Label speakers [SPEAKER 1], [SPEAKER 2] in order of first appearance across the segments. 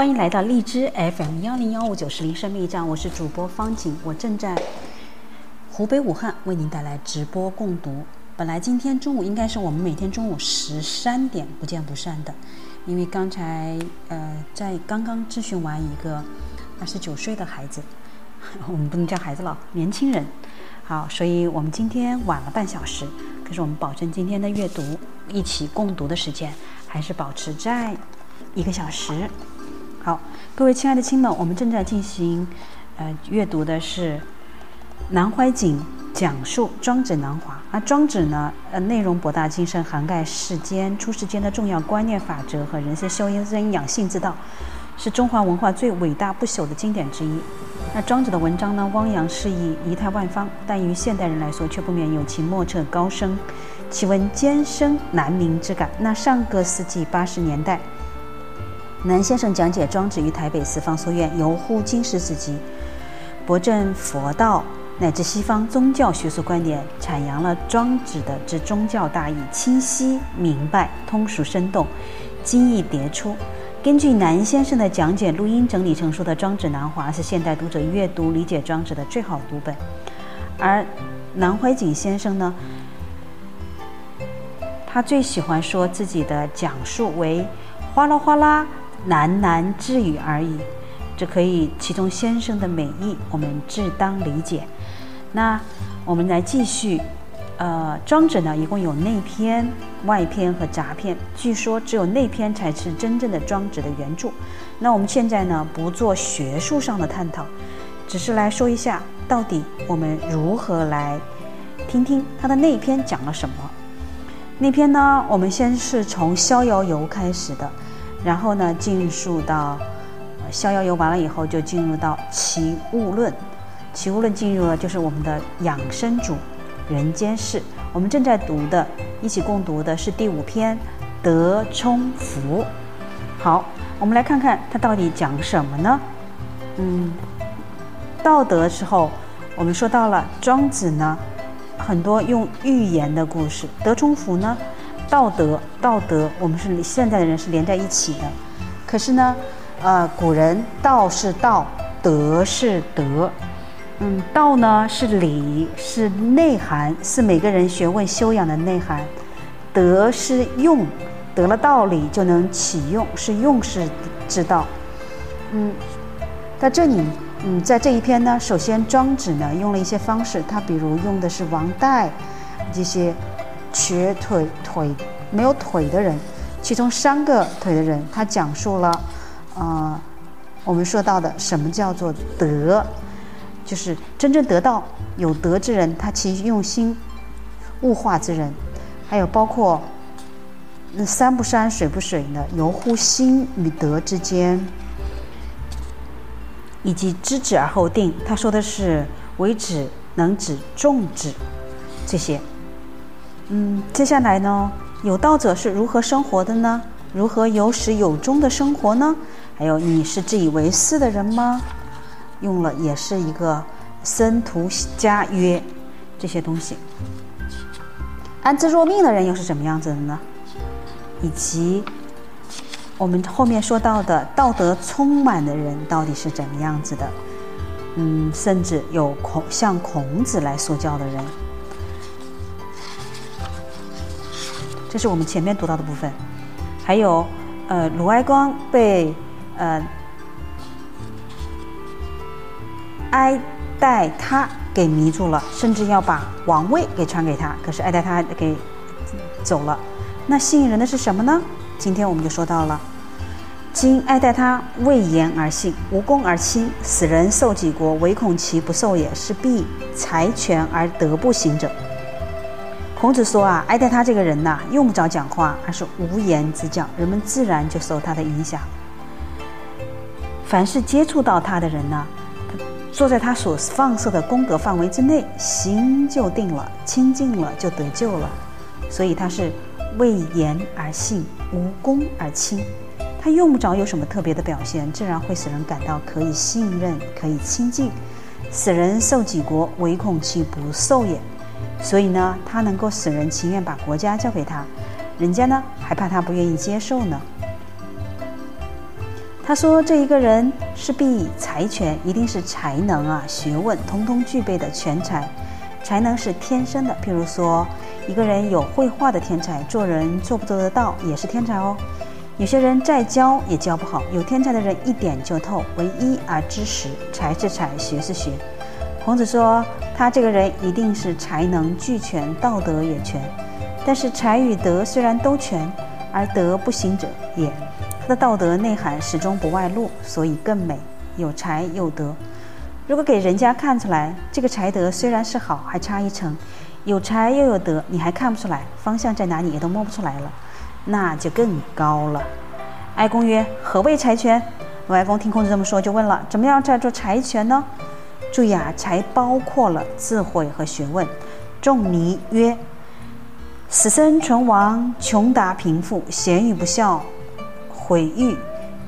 [SPEAKER 1] 欢迎来到荔枝 FM 幺零幺五九十零生命驿站，我是主播方景，我正在湖北武汉为您带来直播共读。本来今天中午应该是我们每天中午十三点不见不散的，因为刚才呃在刚刚咨询完一个二十九岁的孩子，我们不能叫孩子了，年轻人。好，所以我们今天晚了半小时，可是我们保证今天的阅读一起共读的时间还是保持在一个小时。好，各位亲爱的亲们，我们正在进行，呃，阅读的是《南怀瑾讲述庄子南华》。那庄子呢，呃，内容博大精深，涵盖世间出世间的重要观念、法则和人生修身养性之道，是中华文化最伟大不朽的经典之一。那庄子的文章呢，汪洋四溢，仪态万方，但于现代人来说，却不免有其莫测高深、其文艰深难明之感。那上个世纪八十年代。南先生讲解庄子于台北四方书院，游乎经世之极，博证佛道乃至西方宗教学术观点，阐扬了庄子的之宗教大义，清晰明白、通俗生动、精义迭出。根据南先生的讲解，录音整理成书的《庄子南华》是现代读者阅读理解庄子的最好读本。而南怀瑾先生呢，他最喜欢说自己的讲述为“哗啦哗啦”。喃喃自语而已，这可以其中先生的美意，我们自当理解。那我们来继续，呃，庄子呢，一共有内篇、外篇和杂篇。据说只有内篇才是真正的庄子的原著。那我们现在呢，不做学术上的探讨，只是来说一下，到底我们如何来听听他的内篇讲了什么。内篇呢，我们先是从《逍遥游》开始的。然后呢，进入到《逍遥游》完了以后，就进入到《齐物论》。《齐物论》进入了就是我们的养生主人间事。我们正在读的，一起共读的是第五篇《德充福》。好，我们来看看它到底讲什么呢？嗯，道德时候，我们说到了庄子呢，很多用寓言的故事。德充福呢？道德，道德，我们是现在的人是连在一起的。可是呢，呃，古人道是道，德是德。嗯，道呢是理，是内涵，是每个人学问修养的内涵。德是用，得了道理就能启用，是用是之道。嗯，在这里，嗯，在这一篇呢，首先庄子呢用了一些方式，他比如用的是王代这些。瘸腿腿没有腿的人，其中三个腿的人，他讲述了，呃，我们说到的什么叫做德，就是真正得到有德之人，他其用心物化之人，还有包括那山不山水不水呢游乎心与德之间，以及知止而后定，他说的是为止能止众止这些。嗯，接下来呢，有道者是如何生活的呢？如何有始有终的生活呢？还有，你是自以为是的人吗？用了也是一个生徒家约这些东西。安之若命的人又是什么样子的呢？以及我们后面说到的道德充满的人到底是怎么样子的？嗯，甚至有孔像孔子来说教的人。这是我们前面读到的部分。还有，呃，鲁哀公被呃哀戴他给迷住了，甚至要把王位给传给他，可是哀戴他给走了。那吸引人的是什么呢？今天我们就说到了。今爱戴他为言而信，无功而亲。死人受己国，唯恐其不受也。是必财权而德不行者。孔子说啊，爱戴他这个人呐，用不着讲话，而是无言之教，人们自然就受他的影响。凡是接触到他的人呢，坐在他所放射的功德范围之内，心就定了，清净了，就得救了。所以他是为言而信，无功而亲。他用不着有什么特别的表现，自然会使人感到可以信任、可以亲近。使人受己国，唯恐其不受也。所以呢，他能够使人情愿把国家交给他，人家呢还怕他不愿意接受呢。他说这一个人是必才权，一定是才能啊、学问通通具备的全才。才能是天生的，譬如说一个人有绘画的天才，做人做不做得到也是天才哦。有些人再教也教不好，有天才的人一点就透，为一而知十，才是才，学是学。孔子说，他这个人一定是才能俱全，道德也全。但是才与德虽然都全，而德不行者也。他的道德内涵始终不外露，所以更美。有才有德，如果给人家看出来，这个才德虽然是好，还差一层。有才又有德，你还看不出来，方向在哪里也都摸不出来了。那就更高了。哀公曰：“何谓才权？”鲁哀公听孔子这么说，就问了：“怎么样叫做才权呢？”注意啊，才包括了智慧和学问。仲尼曰：“死生存亡，穷达贫富，贤与不孝，毁誉，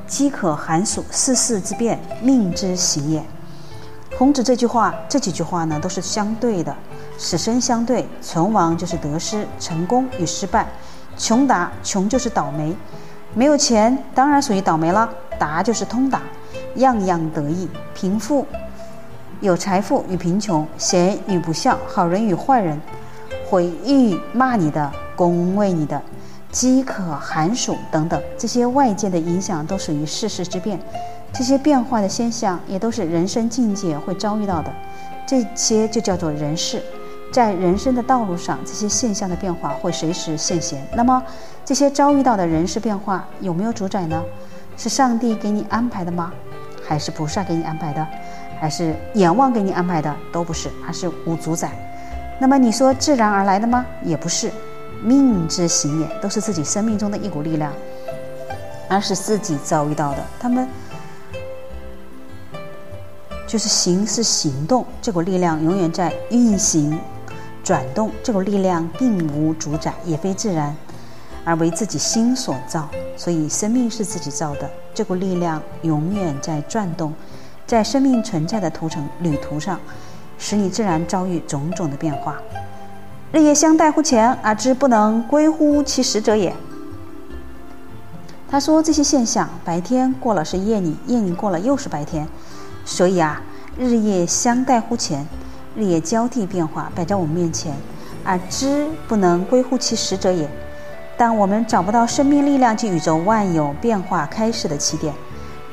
[SPEAKER 1] 饥渴寒暑，世事之变，命之行也。”孔子这句话，这几句话呢，都是相对的，死生相对，存亡就是得失，成功与失败。穷达，穷就是倒霉，没有钱当然属于倒霉了。达就是通达，样样得意。贫富，有财富与贫穷，贤与不孝，好人与坏人，毁誉骂你的，恭维你的，饥渴寒暑等等，这些外界的影响都属于世事之变。这些变化的现象也都是人生境界会遭遇到的，这些就叫做人事。在人生的道路上，这些现象的变化会随时现现。那么，这些遭遇到的人事变化有没有主宰呢？是上帝给你安排的吗？还是菩萨给你安排的？还是阎王给你安排的？都不是，而是无主宰。那么你说自然而来的吗？也不是，命之行也，都是自己生命中的一股力量，而是自己遭遇到的。他们。就是行是行动，这股力量永远在运行、转动。这股力量并无主宰，也非自然，而为自己心所造。所以生命是自己造的，这股力量永远在转动，在生命存在的途程旅途上，使你自然遭遇种种的变化。日夜相待乎前，而知不能归乎其实者也。他说这些现象，白天过了是夜里，夜里过了又是白天。所以啊，日夜相待乎前，日夜交替变化摆在我们面前，而知不能归乎其实者也。但我们找不到生命力量及宇宙万有变化开始的起点。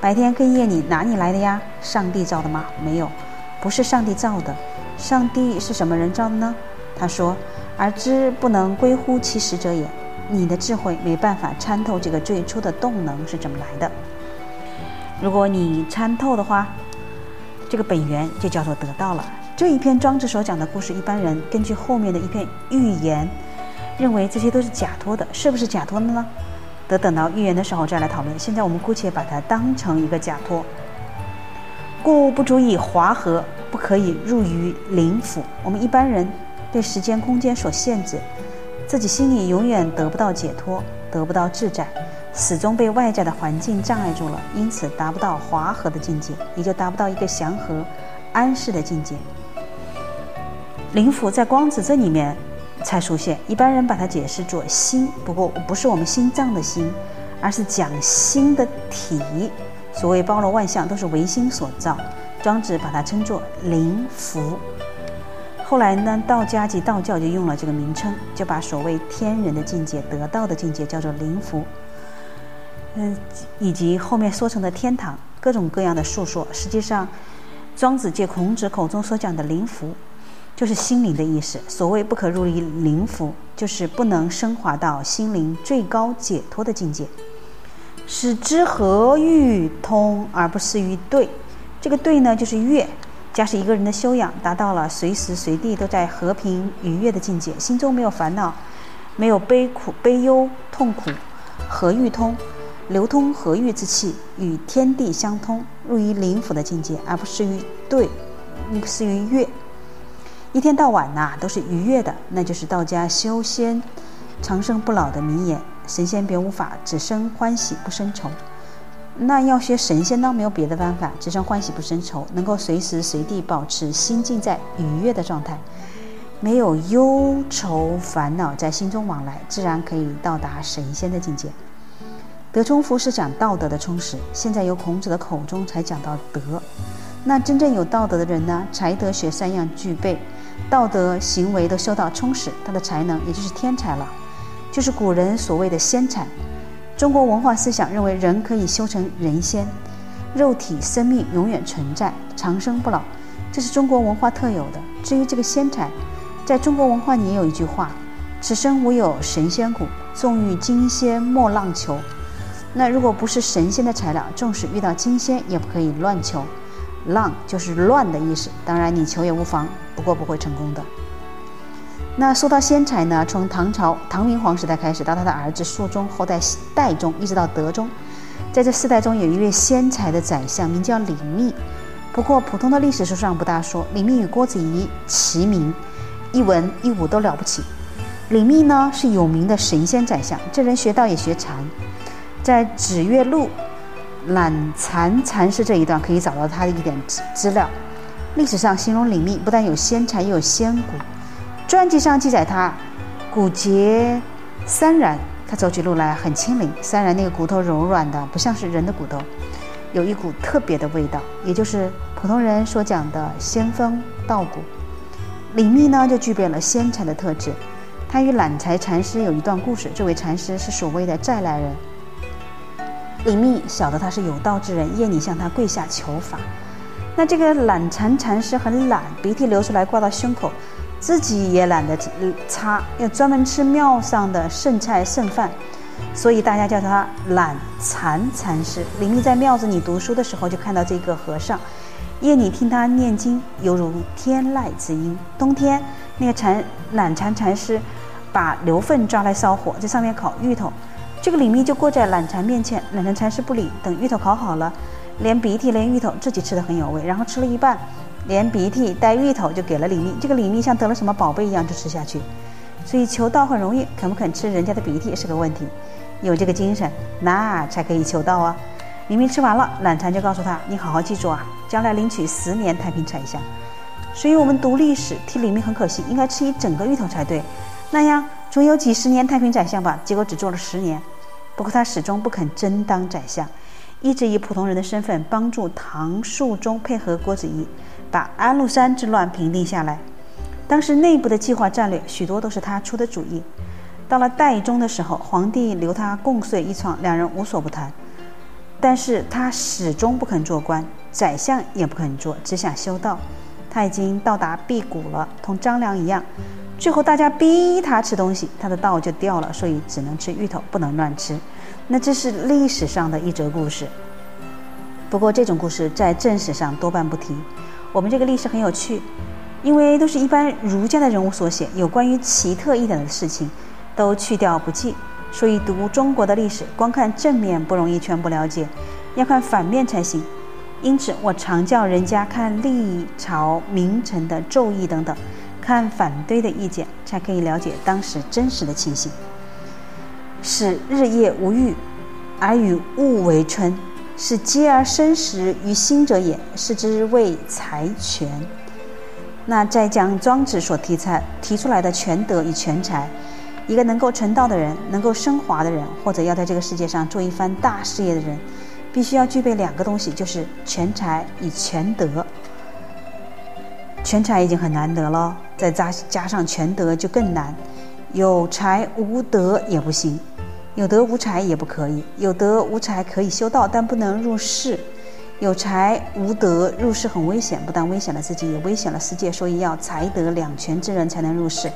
[SPEAKER 1] 白天跟夜里哪里来的呀？上帝造的吗？没有，不是上帝造的。上帝是什么人造的呢？他说：“而知不能归乎其实者也。”你的智慧没办法参透这个最初的动能是怎么来的。如果你参透的话，这个本源就叫做得到了。这一篇庄子所讲的故事，一般人根据后面的一篇寓言，认为这些都是假托的，是不是假托的呢？得等到预言的时候再来讨论。现在我们姑且把它当成一个假托。故不足以华和，不可以入于灵府。我们一般人被时间空间所限制，自己心里永远得不到解脱，得不到自在。始终被外在的环境障碍住了，因此达不到华和的境界，也就达不到一个祥和、安适的境界。灵府在光子这里面才出现，一般人把它解释作心，不过不是我们心脏的心，而是讲心的体。所谓包罗万象，都是唯心所造。庄子把它称作灵符。后来呢，道家及道教就用了这个名称，就把所谓天人的境界、得道的境界叫做灵符。嗯，以及后面说成的天堂，各种各样的述说。实际上，庄子借孔子口中所讲的灵符，就是心灵的意思。所谓不可入于灵府，就是不能升华到心灵最高解脱的境界。使之和欲通而不失于对，这个对呢，就是悦。假使一个人的修养达到了随时随地都在和平愉悦的境界，心中没有烦恼，没有悲苦、悲忧、痛苦，和欲通。流通和欲之气，与天地相通，入于灵府的境界，而不是于对，不是于悦。一天到晚呐，都是愉悦的，那就是道家修仙长生不老的名言。神仙别无法，只生欢喜不生愁。那要学神仙呢，没有别的办法，只生欢喜不生愁，能够随时随地保持心境在愉悦的状态，没有忧愁烦恼在心中往来，自然可以到达神仙的境界。德充福是讲道德的充实，现在由孔子的口中才讲到德。那真正有道德的人呢？才德学三样具备，道德行为都修到充实，他的才能也就是天才了，就是古人所谓的仙才。中国文化思想认为人可以修成人仙，肉体生命永远存在，长生不老，这是中国文化特有的。至于这个仙才，在中国文化里也有一句话：“此生无有神仙骨，纵欲金仙莫浪求。”那如果不是神仙的材料，纵使遇到金仙，也不可以乱求。浪就是乱的意思，当然你求也无妨，不过不会成功的。那说到仙才呢，从唐朝唐明皇时代开始，到他的儿子肃宗，后代代宗，一直到德宗，在这四代中有一位仙才的宰相，名叫李密。不过普通的历史书上不大说。李密与郭子仪齐名，一文一武都了不起。李密呢是有名的神仙宰相，这人学道也学禅。在《指月录》懒禅禅师这一段可以找到他的一点资料。历史上形容李密不但有仙才，也有仙骨。传记上记载他骨节三然，他走起路来很轻灵。三然那个骨头柔软的，不像是人的骨头，有一股特别的味道，也就是普通人所讲的仙风道骨。李密呢，就具备了仙才的特质。他与懒才禅师有一段故事。这位禅师是所谓的再来人。李密晓得他是有道之人，夜里向他跪下求法。那这个懒禅禅师很懒，鼻涕流出来挂到胸口，自己也懒得擦，要专门吃庙上的剩菜剩饭，所以大家叫他懒禅禅师。李密在庙子里读书的时候，就看到这个和尚，夜里听他念经，犹如天籁之音。冬天，那个禅懒禅禅师把牛粪抓来烧火，在上面烤芋头。这个李密就过在懒禅面前，懒禅禅师不理。等芋头烤好了，连鼻涕连芋头自己吃的很有味，然后吃了一半，连鼻涕带芋头就给了李密。这个李密像得了什么宝贝一样就吃下去。所以求道很容易，肯不肯吃人家的鼻涕是个问题。有这个精神，那才可以求道啊。李密吃完了，懒禅就告诉他：“你好好记住啊，将来领取十年太平彩相。”所以我们读历史，替李密很可惜，应该吃一整个芋头才对，那样。总有几十年太平宰相吧，结果只做了十年。不过他始终不肯真当宰相，一直以普通人的身份帮助唐肃宗配合郭子仪，把安禄山之乱平定下来。当时内部的计划战略许多都是他出的主意。到了代宗的时候，皇帝留他共睡一床，两人无所不谈。但是他始终不肯做官，宰相也不肯做，只想修道。他已经到达辟谷了，同张良一样。最后，大家逼他吃东西，他的道就掉了，所以只能吃芋头，不能乱吃。那这是历史上的一则故事。不过，这种故事在正史上多半不提。我们这个历史很有趣，因为都是一般儒家的人物所写，有关于奇特一点的事情，都去掉不记。所以，读中国的历史，光看正面不容易全部了解，要看反面才行。因此，我常叫人家看历朝名臣的奏议等等。看反对的意见，才可以了解当时真实的情形。使日夜无欲，而与物为春，是积而生时于心者也，是之谓财权。那在讲庄子所提出提出来的权德与权财，一个能够成道的人，能够升华的人，或者要在这个世界上做一番大事业的人，必须要具备两个东西，就是权财与权德。全才已经很难得了，再加加上全德就更难。有才无德也不行，有德无才也不可以。有德无才可以修道，但不能入世；有才无德入世很危险，不但危险了自己，也危险了世界。所以要才德两全之人才能入世。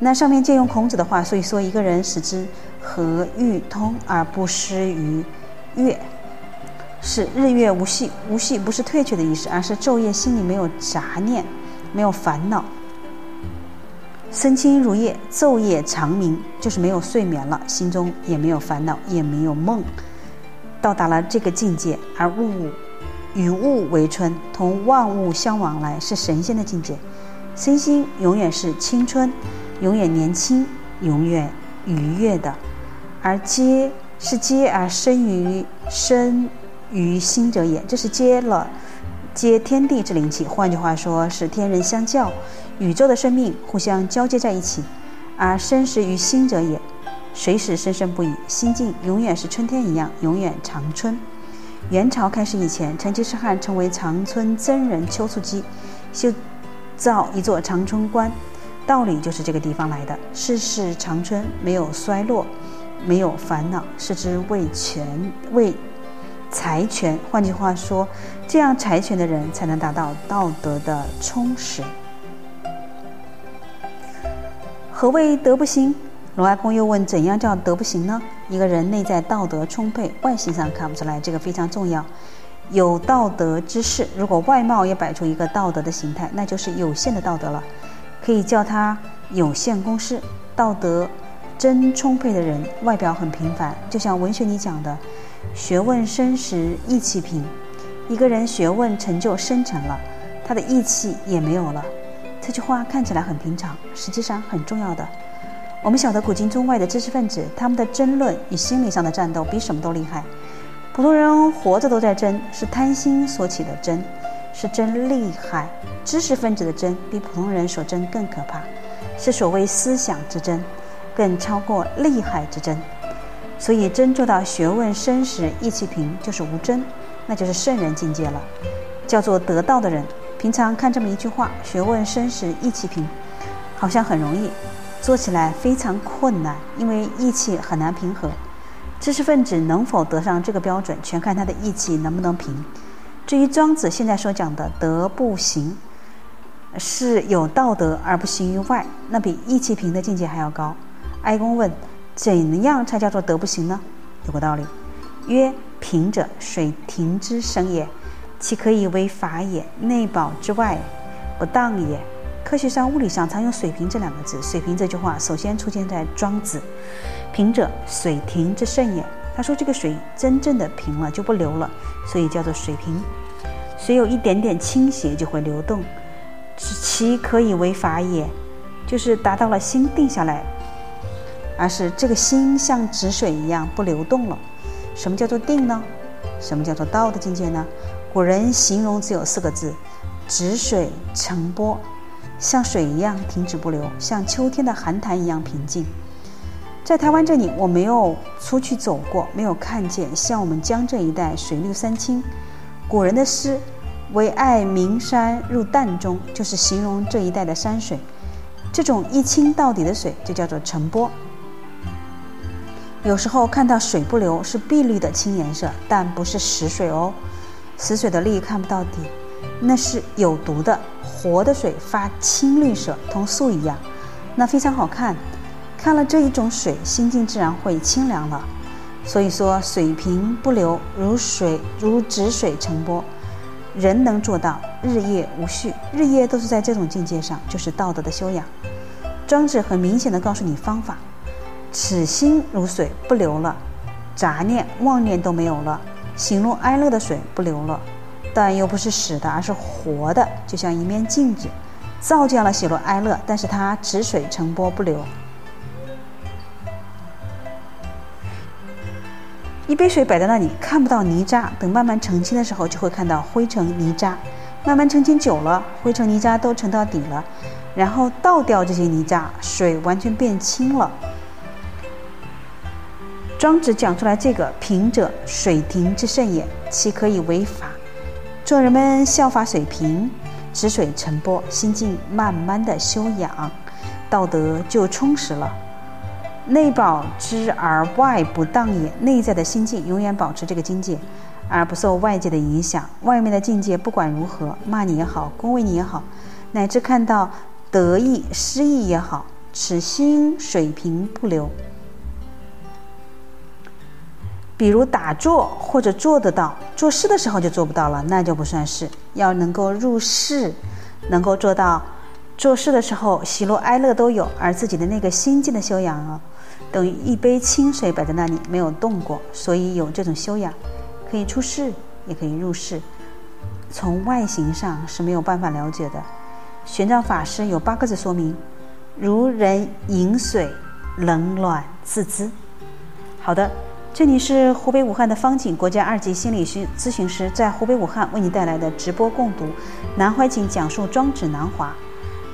[SPEAKER 1] 那上面借用孔子的话，所以说一个人使之和欲通而不失于月，是日月无隙。无隙不是退却的意思，而是昼夜心里没有杂念，没有烦恼。身轻如夜，昼夜长明，就是没有睡眠了，心中也没有烦恼，也没有梦，到达了这个境界，而物与物为春，同万物相往来，是神仙的境界。身心永远是青春，永远年轻，永远愉悦的。而皆是皆而生于生于心者也，这是接了接天地之灵气。换句话说，是天人相交。宇宙的生命互相交接在一起，而生时于心者也，随时生生不已，心境永远是春天一样，永远长春。元朝开始以前，成吉思汗成为长春真人丘处机，修造一座长春观，道理就是这个地方来的。世事长春，没有衰落，没有烦恼，是之为权为财权。换句话说，这样财权的人才能达到道德的充实。何谓德不行？罗爱公又问：怎样叫德不行呢？一个人内在道德充沛，外形上看不出来，这个非常重要。有道德之士，如果外貌也摆出一个道德的形态，那就是有限的道德了，可以叫他有限公式。道德真充沛的人，外表很平凡，就像文学里讲的“学问深时意气平”。一个人学问成就深沉了，他的义气也没有了。这句话看起来很平常，实际上很重要的。我们晓得古今中外的知识分子，他们的争论与心理上的战斗比什么都厉害。普通人活着都在争，是贪心所起的争，是真厉害。知识分子的争比普通人所争更可怕，是所谓思想之争，更超过厉害之争。所以，真做到学问深时意气平，就是无争，那就是圣人境界了，叫做得道的人。平常看这么一句话：“学问深时意气平”，好像很容易，做起来非常困难，因为意气很难平和。知识分子能否得上这个标准，全看他的意气能不能平。至于庄子现在所讲的“德不行”，是有道德而不行于外，那比意气平的境界还要高。哀公问：“怎样才叫做德不行呢？”有个道理，曰：“平者，水停之生也。”其可以为法也？内保之外，不当也。科学上、物理上常用“水平”这两个字。水平这句话首先出现在庄子：“平者，水停之盛也。”他说这个水真正的平了就不流了，所以叫做水平。水有一点点倾斜就会流动，其可以为法也，就是达到了心定下来，而是这个心像止水一样不流动了。什么叫做定呢？什么叫做道的境界呢？古人形容只有四个字：止水成波，像水一样停止不流，像秋天的寒潭一样平静。在台湾这里，我没有出去走过，没有看见像我们江浙一带水绿山青。古人的诗“唯爱名山入淡中”，就是形容这一带的山水。这种一清到底的水就叫做澄波。有时候看到水不流，是碧绿的青颜色，但不是死水哦。死水的绿看不到底，那是有毒的；活的水发青绿色，同素一样，那非常好看。看了这一种水，心境自然会清凉了。所以说，水平不流，如水如止水成波。人能做到日夜无序，日夜都是在这种境界上，就是道德的修养。庄子很明显的告诉你方法：此心如水不流了，杂念妄念都没有了。喜怒哀乐的水不流了，但又不是死的，而是活的，就像一面镜子，照见了喜怒哀乐，但是它止水成波不流。一杯水摆在那里，看不到泥渣，等慢慢澄清的时候，就会看到灰尘泥渣。慢慢澄清久了，灰尘泥渣都沉到底了，然后倒掉这些泥渣，水完全变清了。庄子讲出来这个“平者，水停之盛也，其可以为法”。做人们效法水平，止水沉波，心境慢慢的修养，道德就充实了。内保之而外不当也，内在的心境永远保持这个境界，而不受外界的影响。外面的境界不管如何，骂你也好，恭维你也好，乃至看到得意失意也好，此心水平不流。比如打坐或者做得到，做事的时候就做不到了，那就不算是。要能够入世，能够做到做事的时候喜怒哀乐都有，而自己的那个心境的修养啊，等于一杯清水摆在那里没有动过，所以有这种修养，可以出世也可以入世。从外形上是没有办法了解的。玄奘法师有八个字说明：如人饮水，冷暖自知。好的。这里是湖北武汉的方景，国家二级心理咨咨询师，在湖北武汉为你带来的直播共读。南怀瑾讲述庄子南华。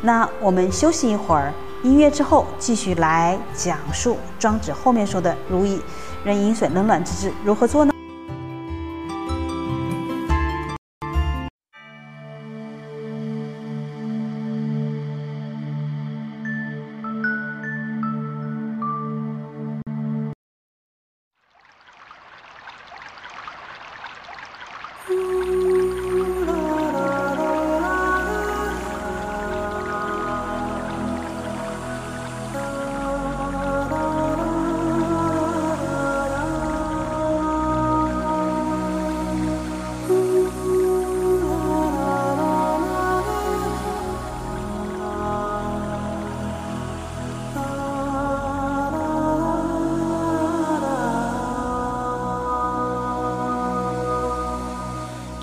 [SPEAKER 1] 那我们休息一会儿，音乐之后继续来讲述庄子后面说的“如意人饮水，冷暖自知”如何做呢？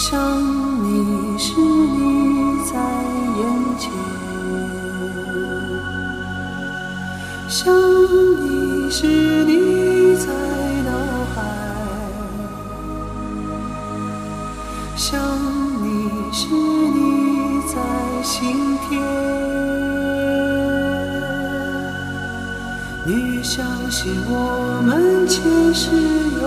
[SPEAKER 2] 想你时，你在眼前；想你时，你在脑海；想你时，你在心田。你越相信我们前世有，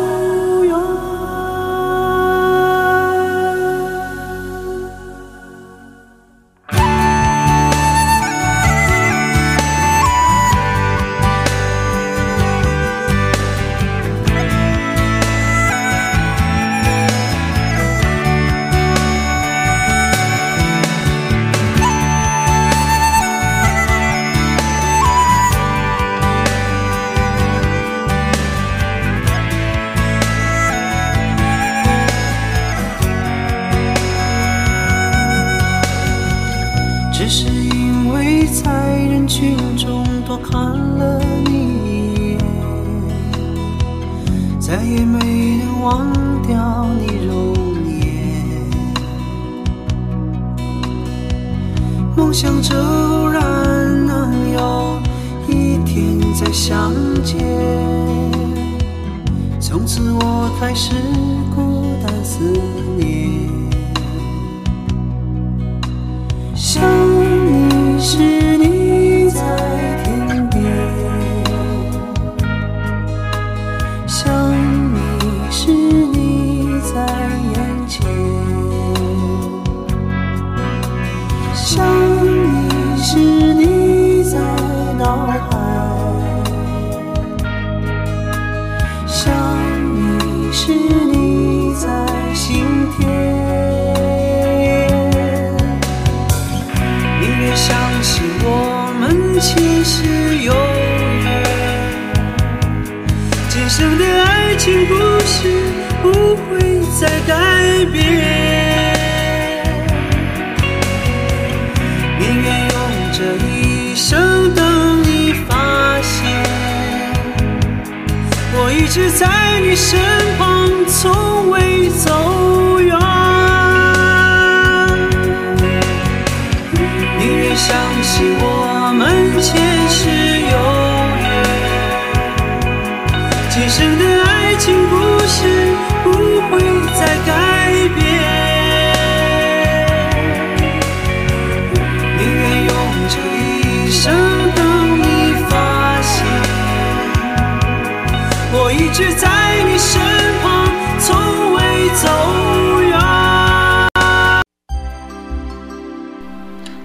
[SPEAKER 2] 想直在你身旁，从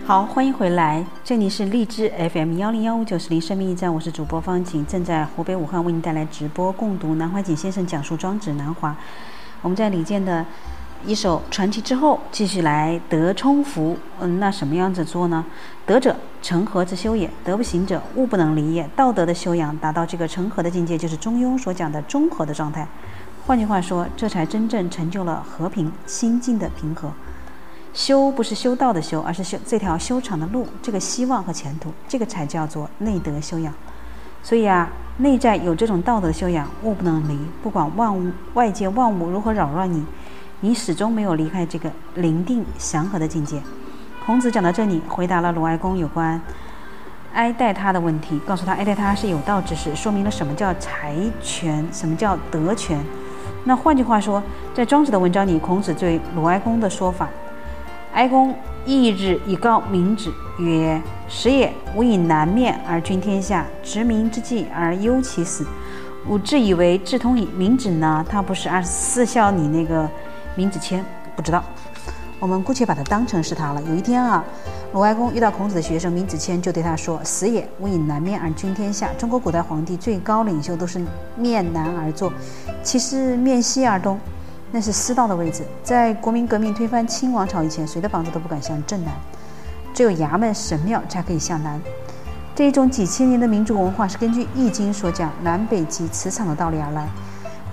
[SPEAKER 1] 好，欢迎回来，这里是荔枝 FM 幺零幺五九四零生命驿站，我是主播方景，正在湖北武汉为您带来直播共读南怀瑾先生讲述《庄子南华》。我们在李健的一首传奇之后，继续来德充福。嗯，那什么样子做呢？德者，成和之修也；德不行者，物不能离也。道德的修养达到这个成和的境界，就是中庸所讲的中和的状态。换句话说，这才真正成就了和平心境的平和。修不是修道的修，而是修这条修长的路，这个希望和前途，这个才叫做内德修养。所以啊，内在有这种道德修养，物不能离。不管万物外界万物如何扰乱你，你始终没有离开这个宁定祥和的境界。孔子讲到这里，回答了鲁哀公有关哀戴他的问题，告诉他哀戴他是有道之事，说明了什么叫财权，什么叫德权。那换句话说，在庄子的文章里，孔子对鲁哀公的说法。哀公翌日以告明子曰：“时也，吾以南面而君天下，执民之计而忧其死。吾自以为志通矣。”明子呢？他不是二十四孝里那个闵子谦，不知道。我们姑且把他当成是他了。有一天啊，鲁哀公遇到孔子的学生闵子谦，就对他说：“死也，吾以南面而君天下。”中国古代皇帝最高领袖都是面南而坐，其实面西而东。那是私道的位置，在国民革命推翻清王朝以前，谁的房子都不敢向正南，只有衙门、神庙才可以向南。这一种几千年的民族文化是根据《易经》所讲南北极磁场的道理而来，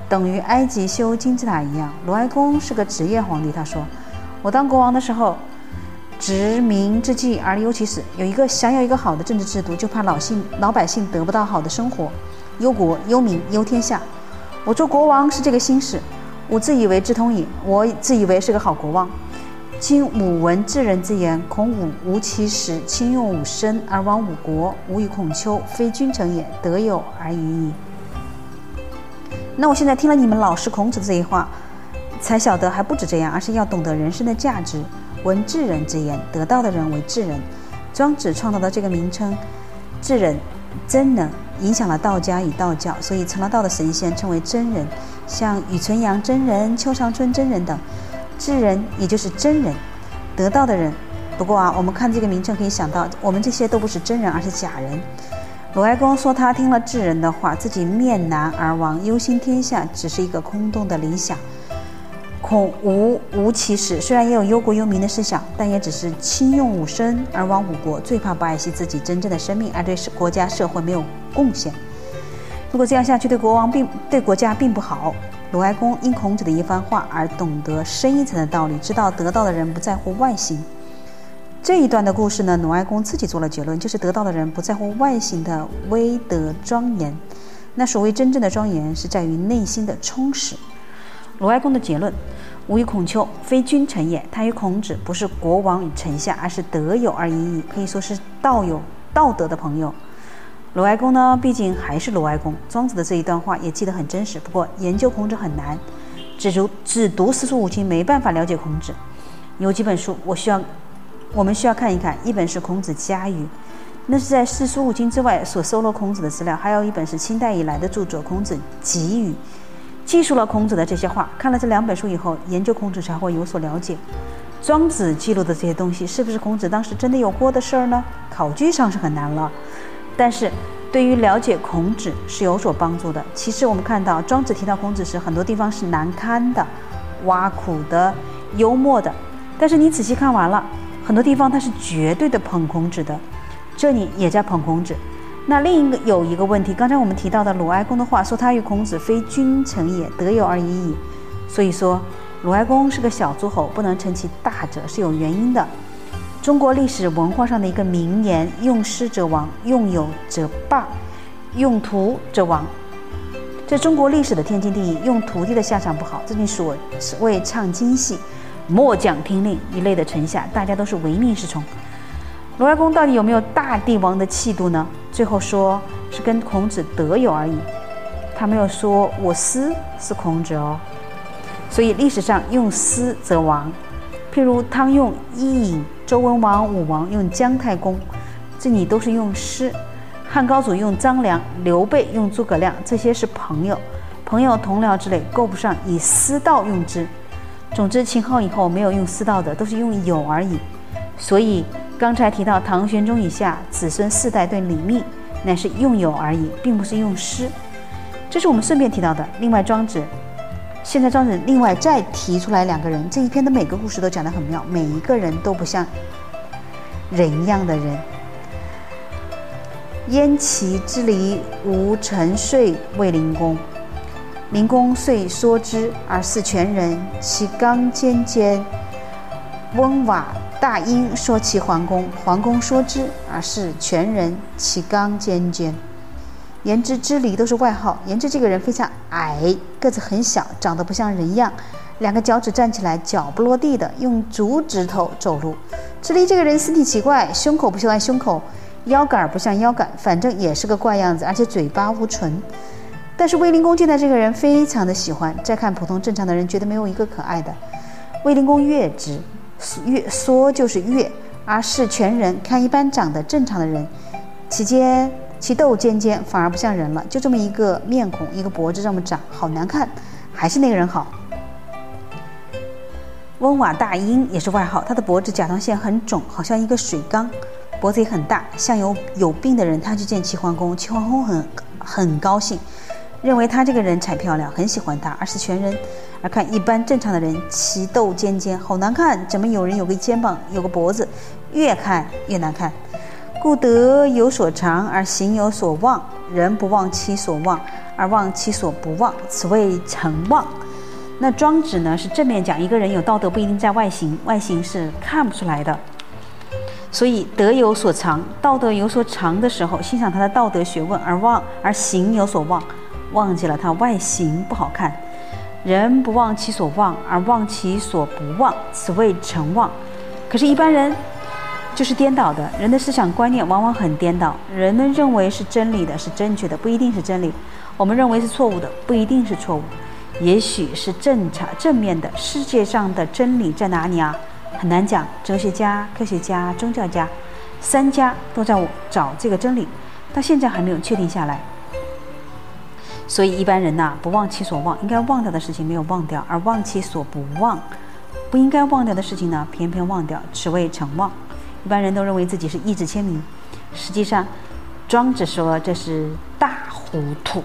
[SPEAKER 1] 等于埃及修金字塔一样。鲁哀公是个职业皇帝，他说：“我当国王的时候，执民之计而忧其死。有一个想有一个好的政治制度，就怕老姓老百姓得不到好的生活，忧国忧民忧天下。我做国王是这个心事。”吾自以为智通矣，我自以为是个好国王。今吾闻智人之言，孔武无其实，轻用吾身而亡吾国，吾与孔丘非君臣也，德有而已矣。那我现在听了你们老师孔子这一话，才晓得还不止这样，而是要懂得人生的价值。闻智人之言，得道的人为智人。庄子创造的这个名称“智人”，真能影响了道家与道教，所以成了道的神仙称为真人。像宇纯阳真人、邱长春真人等，智人也就是真人，得道的人。不过啊，我们看这个名称可以想到，我们这些都不是真人，而是假人。鲁哀公说他听了智人的话，自己面南而亡，忧心天下，只是一个空洞的理想。孔无无其实，虽然也有忧国忧民的思想，但也只是轻用武身而亡吾国，最怕不爱惜自己真正的生命，而对国家社会没有贡献。如果这样下去，对国王并对国家并不好。鲁哀公因孔子的一番话而懂得深一层的道理，知道得道的人不在乎外形。这一段的故事呢，鲁哀公自己做了结论，就是得道的人不在乎外形的威德庄严。那所谓真正的庄严，是在于内心的充实。鲁哀公的结论：吾与孔丘非君臣也。他与孔子不是国王与臣下，而是德友而已矣，可以说是道友、道德的朋友。鲁哀公呢，毕竟还是鲁哀公。庄子的这一段话也记得很真实。不过研究孔子很难，只读只读四书五经没办法了解孔子。有几本书我需要，我们需要看一看。一本是《孔子家语》，那是在四书五经之外所搜罗孔子的资料。还有一本是清代以来的著作《孔子集语》，记述了孔子的这些话。看了这两本书以后，研究孔子才会有所了解。庄子记录的这些东西，是不是孔子当时真的有过的事儿呢？考据上是很难了。但是，对于了解孔子是有所帮助的。其实我们看到庄子提到孔子时，很多地方是难堪的、挖苦的、幽默的。但是你仔细看完了，很多地方他是绝对的捧孔子的。这里也在捧孔子。那另一个有一个问题，刚才我们提到的鲁哀公的话说，他与孔子非君臣也，德有而已矣。所以说，鲁哀公是个小诸侯，不能称其大者，是有原因的。中国历史文化上的一个名言：用师者亡，用友则霸，用徒则亡。这中国历史的天经地义，用徒弟的下场不好。最近所谓唱京戏、末将听令一类的臣下，大家都是唯命是从。鲁哀公到底有没有大帝王的气度呢？最后说是跟孔子德有而已，他没有说我思是孔子哦。所以历史上用思则亡，譬如汤用伊尹，周文王、武王用姜太公，这里都是用师；汉高祖用张良，刘备用诸葛亮，这些是朋友、朋友、同僚之类，够不上以私道用之。总之，秦号以后没有用私道的，都是用友而已。所以。刚才提到唐玄宗以下子孙四代对李密，乃是用友而已，并不是用师。这是我们顺便提到的。另外，庄子，现在庄子另外再提出来两个人，这一篇的每个故事都讲得很妙，每一个人都不像人一样的人。燕齐之离无沉睡卫灵公，灵公遂说之而似全人，其刚坚坚，温瓦。大英说其桓公，桓公说之，而是全人，其刚坚坚。言之之离都是外号。言之这个人非常矮，个子很小，长得不像人样，两个脚趾站起来，脚不落地的，用足指头走路。之离这个人身体奇怪，胸口不像胸口，腰杆不像腰杆，反正也是个怪样子，而且嘴巴无唇。但是卫灵公见到这个人非常的喜欢。再看普通正常的人，觉得没有一个可爱的。卫灵公悦之。月缩就是月，而是全人。看一般长得正常的人，其间其窦尖尖，反而不像人了。就这么一个面孔，一个脖子这么长，好难看。还是那个人好。温瓦大英也是外号，他的脖子甲状腺很肿，好像一个水缸，脖子也很大，像有有病的人。他去见齐桓公，齐桓公很很高兴，认为他这个人才漂亮，很喜欢他。而是全人。而看一般正常的人，齐斗尖尖，好难看。怎么有人有个肩膀，有个脖子，越看越难看。故德有所长而行有所忘，人不忘其所忘，而忘其所不忘，此谓成忘。那庄子呢？是正面讲一个人有道德不一定在外形，外形是看不出来的。所以德有所长，道德有所长的时候，欣赏他的道德学问而忘，而行有所忘，忘记了他外形不好看。人不忘其所忘，而忘其所不忘，此谓成忘。可是，一般人就是颠倒的。人的思想观念往往很颠倒。人们认为是真理的，是正确的，不一定是真理；我们认为是错误的，不一定是错误。也许是正常正面的。世界上的真理在哪里啊？很难讲。哲学家、科学家、宗教家，三家都在找这个真理，到现在还没有确定下来。所以一般人呐，不忘其所忘，应该忘掉的事情没有忘掉，而忘其所不忘，不应该忘掉的事情呢，偏偏忘掉，此谓成忘。一般人都认为自己是意志鲜明，实际上，庄子说这是大糊涂。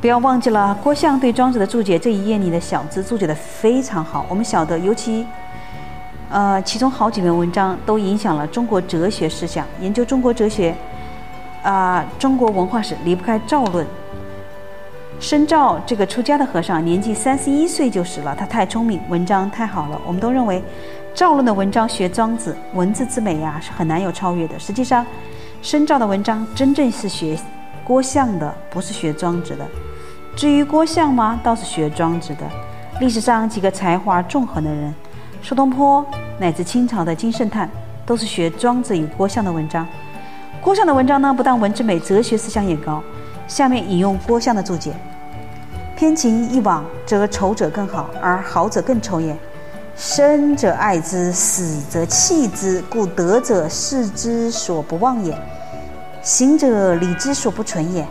[SPEAKER 1] 不要忘记了，郭象对庄子的注解这一页里的小字注解的非常好。我们晓得，尤其，呃，其中好几篇文章都影响了中国哲学思想，研究中国哲学。啊，中国文化史离不开赵论。深赵这个出家的和尚年纪三十一岁就死了，他太聪明，文章太好了。我们都认为赵论的文章学庄子，文字之美呀是很难有超越的。实际上，深赵的文章真正是学郭象的，不是学庄子的。至于郭象吗，倒是学庄子的。历史上几个才华纵横的人，苏东坡乃至清朝的金圣叹，都是学庄子与郭象的文章。郭象的文章呢，不但文之美，哲学思想也高。下面引用郭象的注解：偏情一往，则仇者更好，而好者更仇也。生者爱之，死则弃之，故德者视之所不忘也；行者礼之所不存也。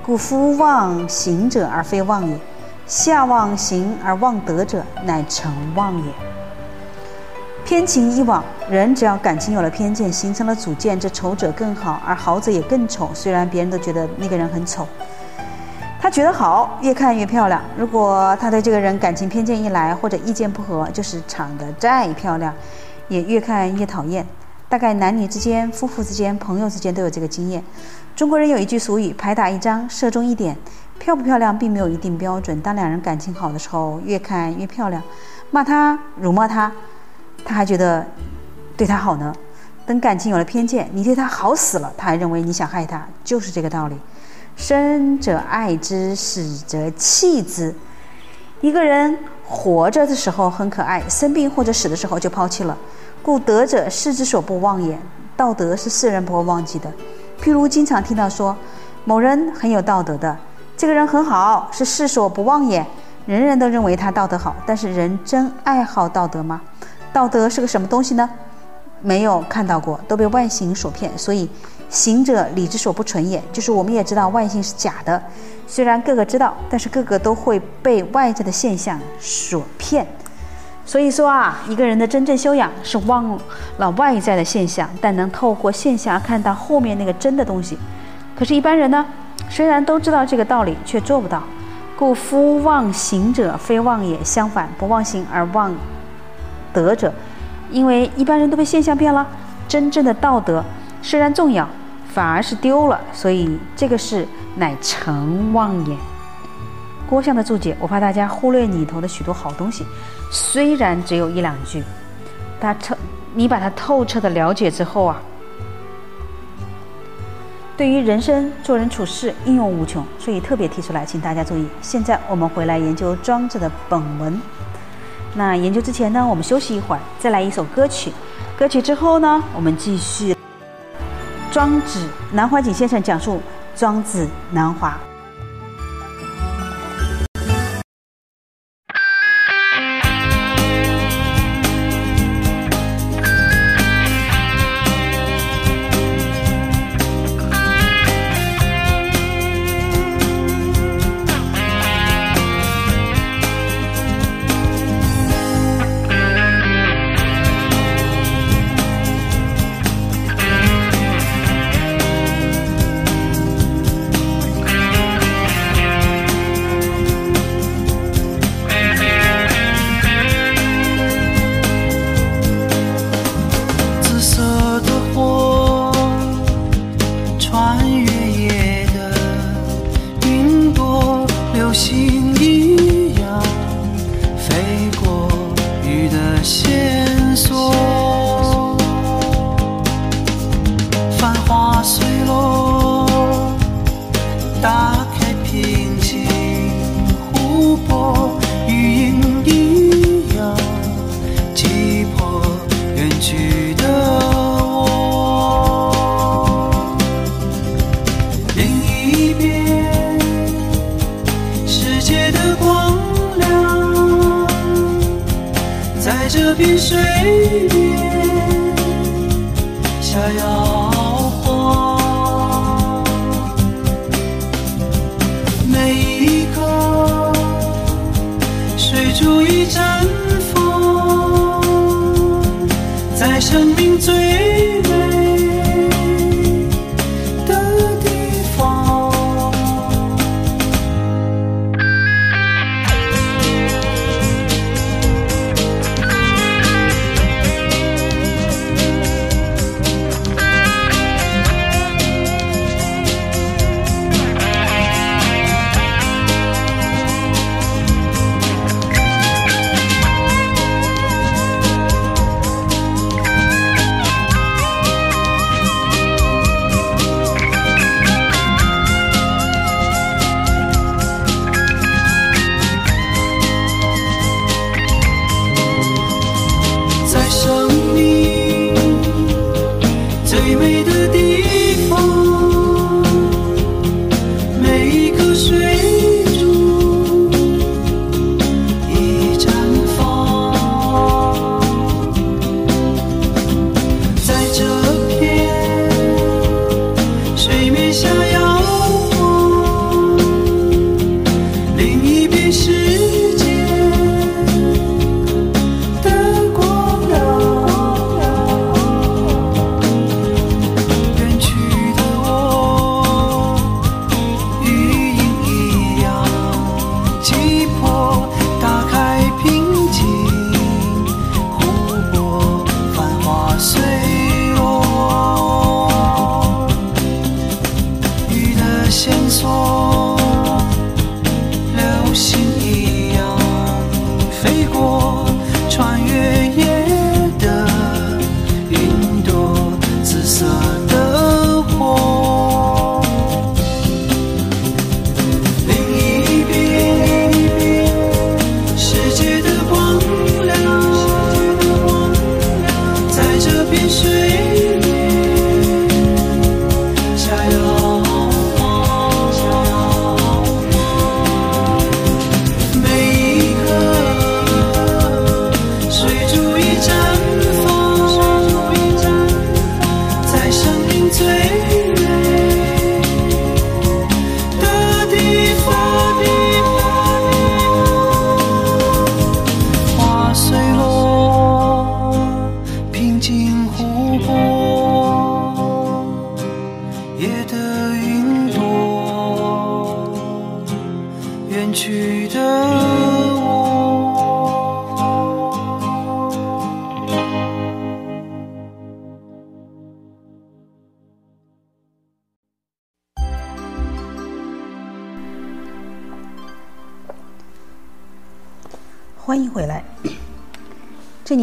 [SPEAKER 1] 故夫忘行者而非忘也。下忘行而忘德者，乃成忘也。偏情一往，人只要感情有了偏见，形成了主见，这丑者更好，而好者也更丑。虽然别人都觉得那个人很丑，他觉得好，越看越漂亮。如果他对这个人感情偏见一来，或者意见不合，就是长得再漂亮，也越看越讨厌。大概男女之间、夫妇之间、朋友之间都有这个经验。中国人有一句俗语：“牌打一张，射中一点。”漂不漂亮并没有一定标准。当两人感情好的时候，越看越漂亮，骂他、辱骂他，他还觉得对他好呢。等感情有了偏见，你对他好死了，他还认为你想害他，就是这个道理。生者爱之，死则弃之。一个人活着的时候很可爱，生病或者死的时候就抛弃了。故德者，士之所不忘也。道德是世人不会忘记的。譬如经常听到说，某人很有道德的，这个人很好，是世所不忘也。人人都认为他道德好，但是人真爱好道德吗？道德是个什么东西呢？没有看到过，都被外形所骗。所以，行者理之所不存也。就是我们也知道外形是假的，虽然个个知道，但是个个都会被外在的现象所骗。所以说啊，一个人的真正修养是忘了外在的现象，但能透过现象看到后面那个真的东西。可是，一般人呢，虽然都知道这个道理，却做不到。故夫忘行者，非忘也。相反，不忘行而忘德者，因为一般人都被现象骗了。真正的道德虽然重要，反而是丢了。所以，这个是乃成妄也。郭象的注解，我怕大家忽略里头的许多好东西。虽然只有一两句，他彻你把它透彻的了解之后啊，对于人生做人处事应用无穷，所以特别提出来，请大家注意。现在我们回来研究庄子的本文。那研究之前呢，我们休息一会儿，再来一首歌曲。歌曲之后呢，我们继续。庄子南怀瑾先生讲述庄子南华。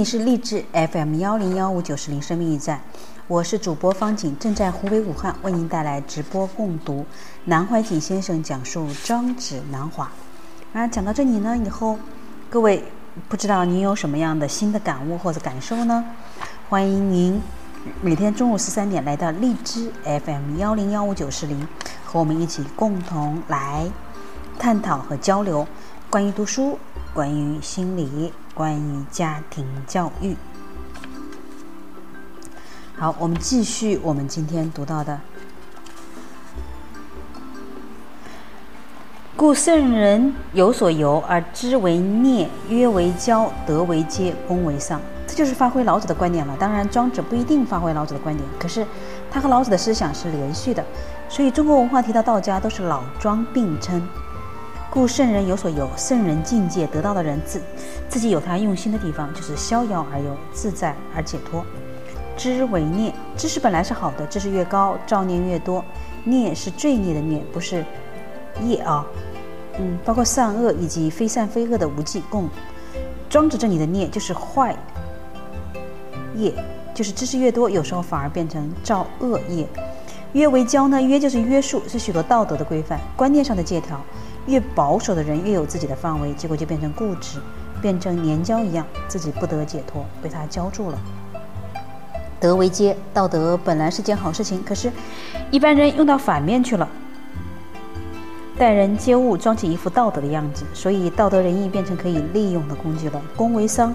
[SPEAKER 1] 是励志 FM 幺零幺五九十零生命驿站，我是主播方景，正在湖北武汉为您带来直播共读南怀瑾先生讲述《庄子南华》。啊，讲到这里呢，以后各位不知道您有什么样的新的感悟或者感受呢？欢迎您每天中午十三点来到荔枝 FM 幺零幺五九四零，和我们一起共同来探讨和交流关于读书、关于心理、关于家庭教育。好，我们继续我们今天读到的。故圣人有所由而知为孽，曰为交，德为接，功为上。这就是发挥老子的观点了。当然，庄子不一定发挥老子的观点，可是他和老子的思想是连续的。所以，中国文化提到道家都是老庄并称。故圣人有所由，圣人境界得到的人自自己有他用心的地方，就是逍遥而游，自在而解脱。知为念，知识本来是好的，知识越高，造孽越多。孽是罪孽的孽，不是业啊。嗯，包括善恶以及非善非恶的无记共。庄子这里的孽就是坏业，就是知识越多，有时候反而变成造恶业。约为教呢？约就是约束，是许多道德的规范、观念上的借条。越保守的人越有自己的范围，结果就变成固执，变成粘胶一样，自己不得解脱，被他胶住了。德为接，道德本来是件好事情，可是，一般人用到反面去了。待人接物装起一副道德的样子，所以道德仁义变成可以利用的工具了。功为商，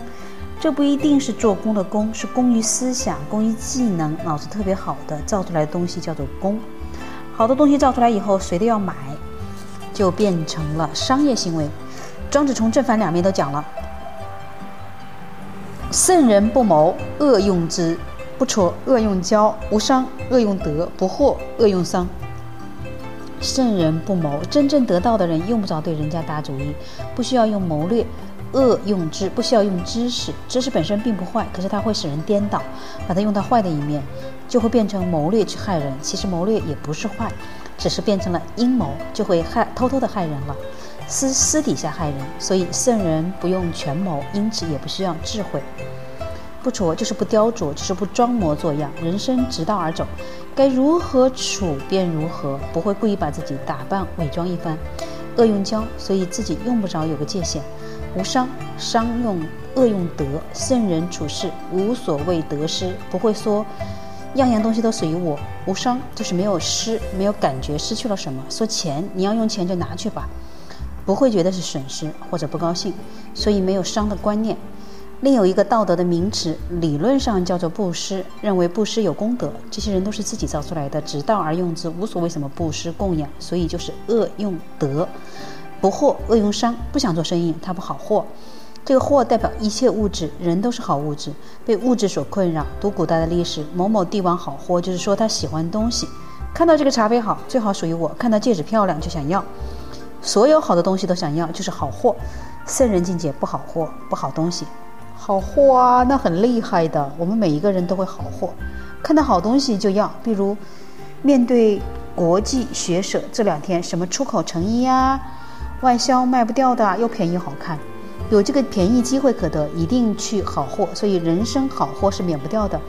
[SPEAKER 1] 这不一定是做工的功，是功于思想、功于技能，脑子特别好的造出来的东西叫做功。好多东西造出来以后，谁都要买，就变成了商业行为。庄子从正反两面都讲了：圣人不谋，恶用之；不辍，恶用交；无伤，恶用德；不惑，恶用丧。圣人不谋，真正得道的人用不着对人家打主意，不需要用谋略；恶用之，不需要用知识。知识本身并不坏，可是它会使人颠倒，把它用到坏的一面，就会变成谋略去害人。其实谋略也不是坏，只是变成了阴谋，就会害偷偷的害人了，私私底下害人。所以圣人不用权谋，因此也不需要智慧。不拙就是不雕琢，就是不装模作样，人生直道而走，该如何处便如何，不会故意把自己打扮伪装一番。恶用交，所以自己用不着有个界限。无伤，伤用恶用德，圣人处事无所谓得失，不会说样样东西都属于我。无伤就是没有失，没有感觉失去了什么。说钱，你要用钱就拿去吧，不会觉得是损失或者不高兴，所以没有伤的观念。另有一个道德的名词，理论上叫做布施，认为布施有功德。这些人都是自己造出来的，只道而用之，无所谓什么布施供养，所以就是恶用德，不惑恶用商，不想做生意，他不好货。这个货代表一切物质，人都是好物质，被物质所困扰。读古代的历史，某某帝王好货，就是说他喜欢东西，看到这个茶杯好，最好属于我；看到戒指漂亮就想要，所有好的东西都想要，就是好货。圣人境界不好货，不好东西。好货啊，那很厉害的。我们每一个人都会好货，看到好东西就要。比如，面对国际学社这两天什么出口成衣呀，外销卖不掉的又便宜又好看，有这个便宜机会可得，一定去好货。所以人生好货是免不掉的，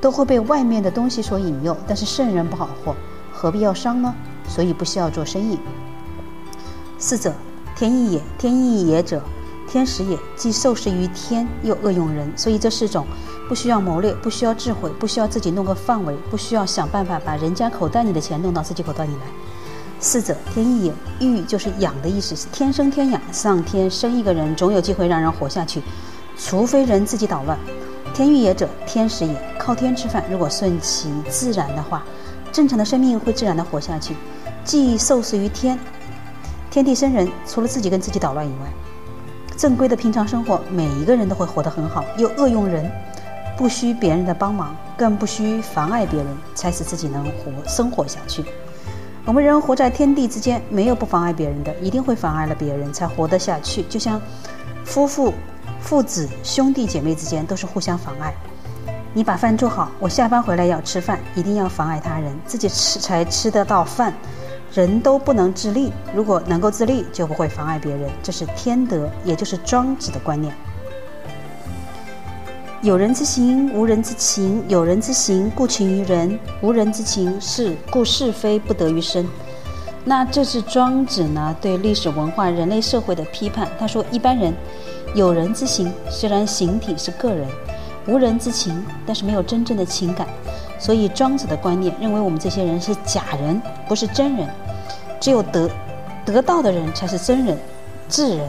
[SPEAKER 1] 都会被外面的东西所引诱。但是圣人不好货，何必要伤呢？所以不需要做生意。四者，天意也，天意也者。天时也，既受事于天，又恶用人，所以这是种不需要谋略、不需要智慧、不需要自己弄个范围、不需要想办法把人家口袋里的钱弄到自己口袋里来。四者，天意也，育就是养的意思，是天生天养。上天生一个人，总有机会让人活下去，除非人自己捣乱。天育也者，天时也，靠天吃饭。如果顺其自然的话，正常的生命会自然的活下去。既受事于天，天地生人，除了自己跟自己捣乱以外。正规的平常生活，每一个人都会活得很好，又恶用人，不需别人的帮忙，更不需妨碍别人，才使自己能活生活下去。我们人活在天地之间，没有不妨碍别人的，一定会妨碍了别人才活得下去。就像夫妇、父子、兄弟姐妹之间都是互相妨碍。你把饭做好，我下班回来要吃饭，一定要妨碍他人，自己吃才吃得到饭。人都不能自立，如果能够自立，就不会妨碍别人，这是天德，也就是庄子的观念。有人之行，无人之情；有人之行，故情于人；无人之情，是故是非不得于身。那这是庄子呢对历史文化、人类社会的批判。他说，一般人有人之行，虽然形体是个人；无人之情，但是没有真正的情感。所以庄子的观念认为，我们这些人是假人，不是真人。只有得得道的人才是真人、智人。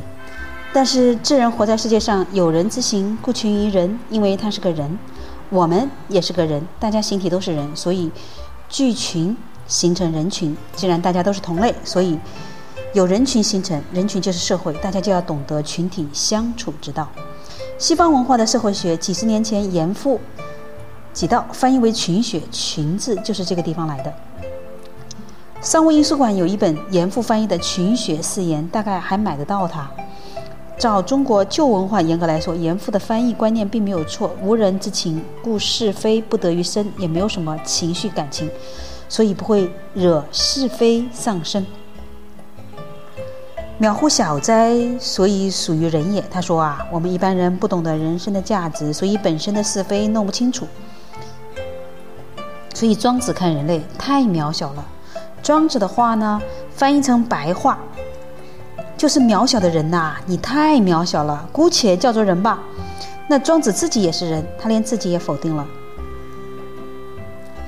[SPEAKER 1] 但是智人活在世界上，有人之行，故群于人，因为他是个人。我们也是个人，大家形体都是人，所以聚群形成人群。既然大家都是同类，所以有人群形成，人群就是社会，大家就要懂得群体相处之道。西方文化的社会学，几十年前严复。几道翻译为群学，群字就是这个地方来的。商务印书馆有一本严复翻译的《群学四言》，大概还买得到它。照中国旧文化严格来说，严复的翻译观念并没有错。无人之情，故是非不得于身，也没有什么情绪感情，所以不会惹是非上身。渺乎小哉，所以属于人也。他说啊，我们一般人不懂得人生的价值，所以本身的是非弄不清楚。所以庄子看人类太渺小了。庄子的话呢，翻译成白话，就是渺小的人呐，你太渺小了，姑且叫做人吧。那庄子自己也是人，他连自己也否定了。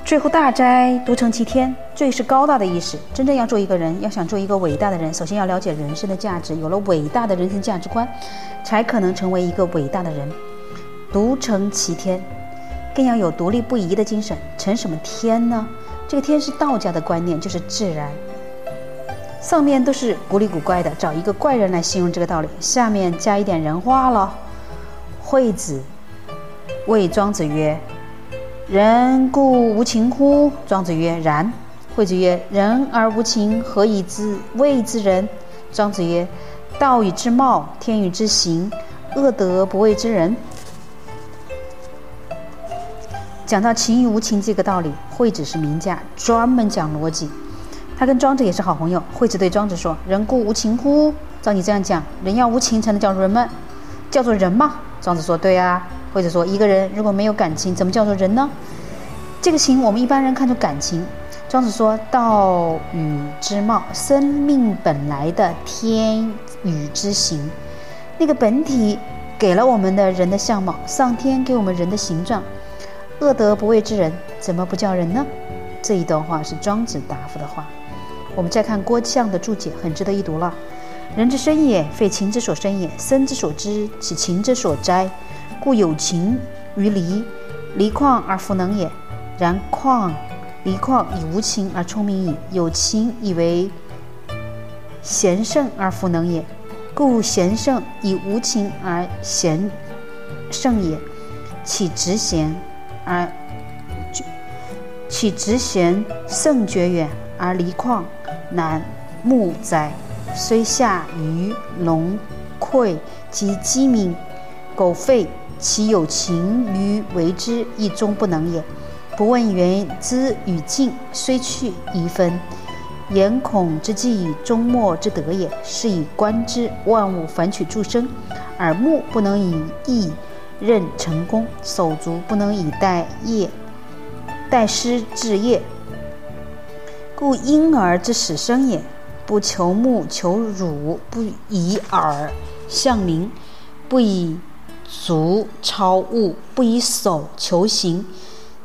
[SPEAKER 1] 最后大哉，独成其天。最是高大的意思。真正要做一个人，要想做一个伟大的人，首先要了解人生的价值，有了伟大的人生价值观，才可能成为一个伟大的人。独成其天。更要有独立不移的精神，成什么天呢？这个天是道家的观念，就是自然。上面都是古里古怪的，找一个怪人来形容这个道理。下面加一点人话了。惠子谓庄子曰：“人故无情乎？”庄子曰：“然。”惠子曰：“人而无情，何以知谓之人？”庄子曰：“道与之貌，天与之行，恶德不谓之人。”讲到情与无情这个道理，惠子是名家，专门讲逻辑。他跟庄子也是好朋友。惠子对庄子说：“人固无情乎？照你这样讲，人要无情才能叫做人们？叫做人吗？”庄子说：“对啊。”惠子说：“一个人如果没有感情，怎么叫做人呢？这个情，我们一般人看作感情。”庄子说：“道与之貌，生命本来的天与之行，那个本体给了我们的人的相貌，上天给我们人的形状。”恶德不畏之人，怎么不叫人呢？这一段话是庄子答复的话。我们再看郭象的注解，很值得一读了。人之生也，非情之所生也；生之所知，其情之所哉？故有情于离，离旷而弗能也。然旷离旷以无情而聪明矣，有情以为贤圣而弗能也。故贤圣以无情而贤圣也，岂直贤？而其直贤圣绝远，而离旷难木哉？虽下鱼龙馈及鸡鸣狗吠，其有情于为之，亦终不能也。不问缘资与尽，虽去宜分。言孔之计，终末之德也。是以观之，万物反取诸生，耳目不能以意任成功，手足不能以待业待师治业。故婴儿之始生也，不求目求乳，不以耳向名，不以足超物，不以手求形。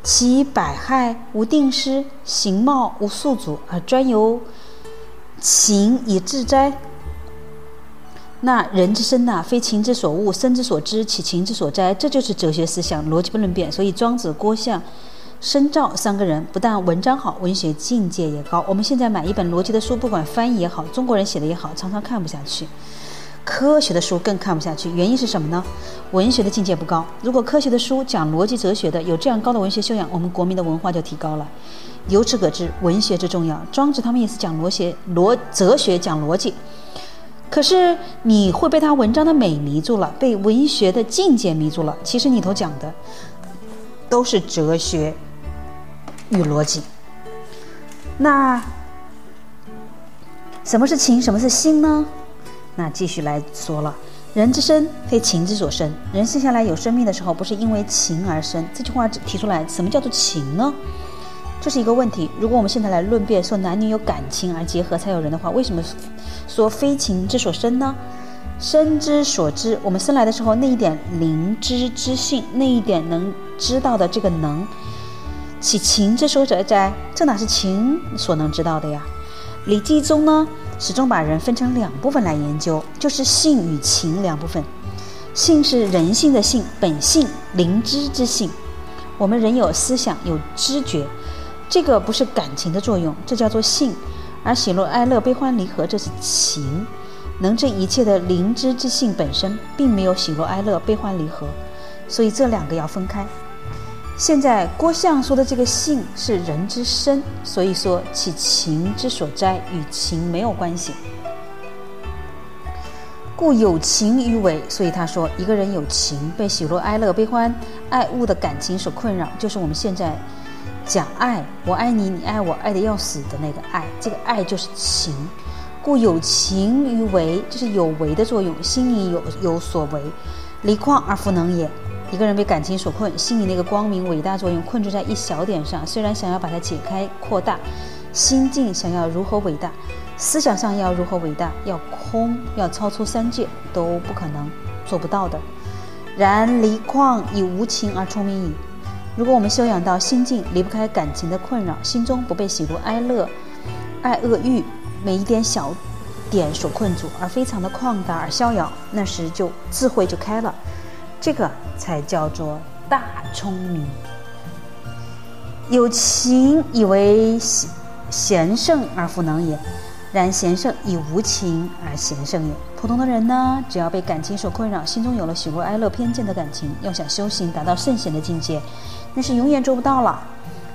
[SPEAKER 1] 其百害无定失，形貌无宿主，而专由情以致哉？那人之生呐，非情之所恶，生之所知，其情之所哉？这就是哲学思想，逻辑不能变。所以庄子、郭象、申兆三个人不但文章好，文学境界也高。我们现在买一本逻辑的书，不管翻译也好，中国人写的也好，常常看不下去。科学的书更看不下去，原因是什么呢？文学的境界不高。如果科学的书讲逻辑哲学的有这样高的文学修养，我们国民的文化就提高了。由此可知，文学之重要。庄子他们也是讲逻辑、逻哲学讲逻辑，可是你会被他文章的美迷住了，被文学的境界迷住了。其实里头讲的都是哲学与逻辑。那什么是情？什么是心呢？那继续来说了，人之生非情之所生。人生下来有生命的时候，不是因为情而生。这句话提出来，什么叫做情呢？这是一个问题。如果我们现在来论辩，说男女有感情而结合才有人的话，为什么说非情之所生呢？生之所知，我们生来的时候那一点灵知之性，那一点能知道的这个能，其情之所者哉？这哪是情所能知道的呀？《礼记》中呢？始终把人分成两部分来研究，就是性与情两部分。性是人性的性，本性灵知之性。我们人有思想，有知觉，这个不是感情的作用，这叫做性。而喜怒哀乐、悲欢离合，这是情。能这一切的灵知之性本身，并没有喜怒哀乐、悲欢离合，所以这两个要分开。现在郭象说的这个性是人之身，所以说其情之所在与情没有关系，故有情于为。所以他说一个人有情，被喜怒哀乐、悲欢、爱恶的感情所困扰，就是我们现在讲爱，我爱你，你爱我，爱的要死的那个爱，这个爱就是情。故有情于为，这是有为的作用，心里有有所为，离旷而弗能也。一个人被感情所困，心里那个光明伟大作用困住在一小点上，虽然想要把它解开扩大，心境想要如何伟大，思想上要如何伟大，要空，要超出三界都不可能做不到的。然离旷以无情而出名矣。如果我们修养到心境离不开感情的困扰，心中不被喜怒哀乐、爱恶欲每一点小点所困住，而非常的旷达而逍遥，那时就智慧就开了。这个才叫做大聪明。有情以为贤贤圣而弗能也，然贤圣以无情而贤圣也。普通的人呢，只要被感情所困扰，心中有了喜怒哀乐偏见的感情，要想修行达到圣贤的境界，那是永远做不到了。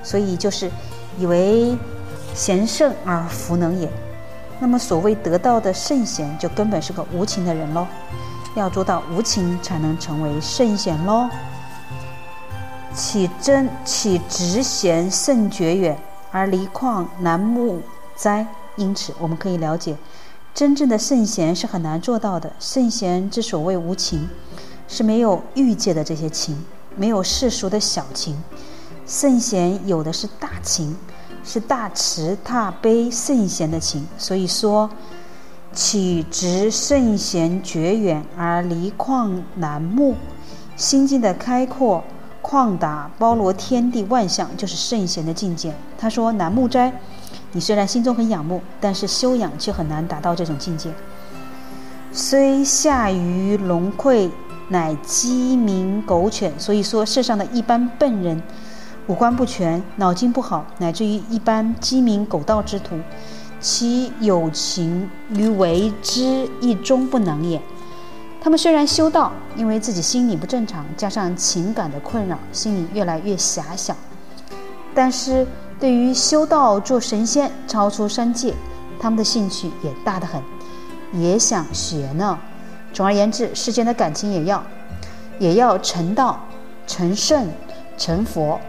[SPEAKER 1] 所以就是以为贤圣而弗能也。那么所谓得到的圣贤，就根本是个无情的人喽。要做到无情，才能成为圣贤喽。岂真岂直贤甚绝远，而离旷难慕哉？因此，我们可以了解，真正的圣贤是很难做到的。圣贤之所谓无情，是没有欲界的这些情，没有世俗的小情。圣贤有的是大情，是大慈大悲圣贤的情。所以说。岂直圣贤绝远而离旷难慕，心境的开阔、旷达、包罗天地万象，就是圣贤的境界。他说：“难慕哉！你虽然心中很仰慕，但是修养却很难达到这种境界。虽下于龙溃，乃鸡鸣狗犬。所以说，世上的一般笨人，五官不全，脑筋不好，乃至于一般鸡鸣狗盗之徒。”其有情于为之，一终不能也。他们虽然修道，因为自己心理不正常，加上情感的困扰，心里越来越狭小。但是对于修道做神仙、超出三界，他们的兴趣也大得很，也想学呢。总而言之，世间的感情也要，也要成道、成圣、成佛。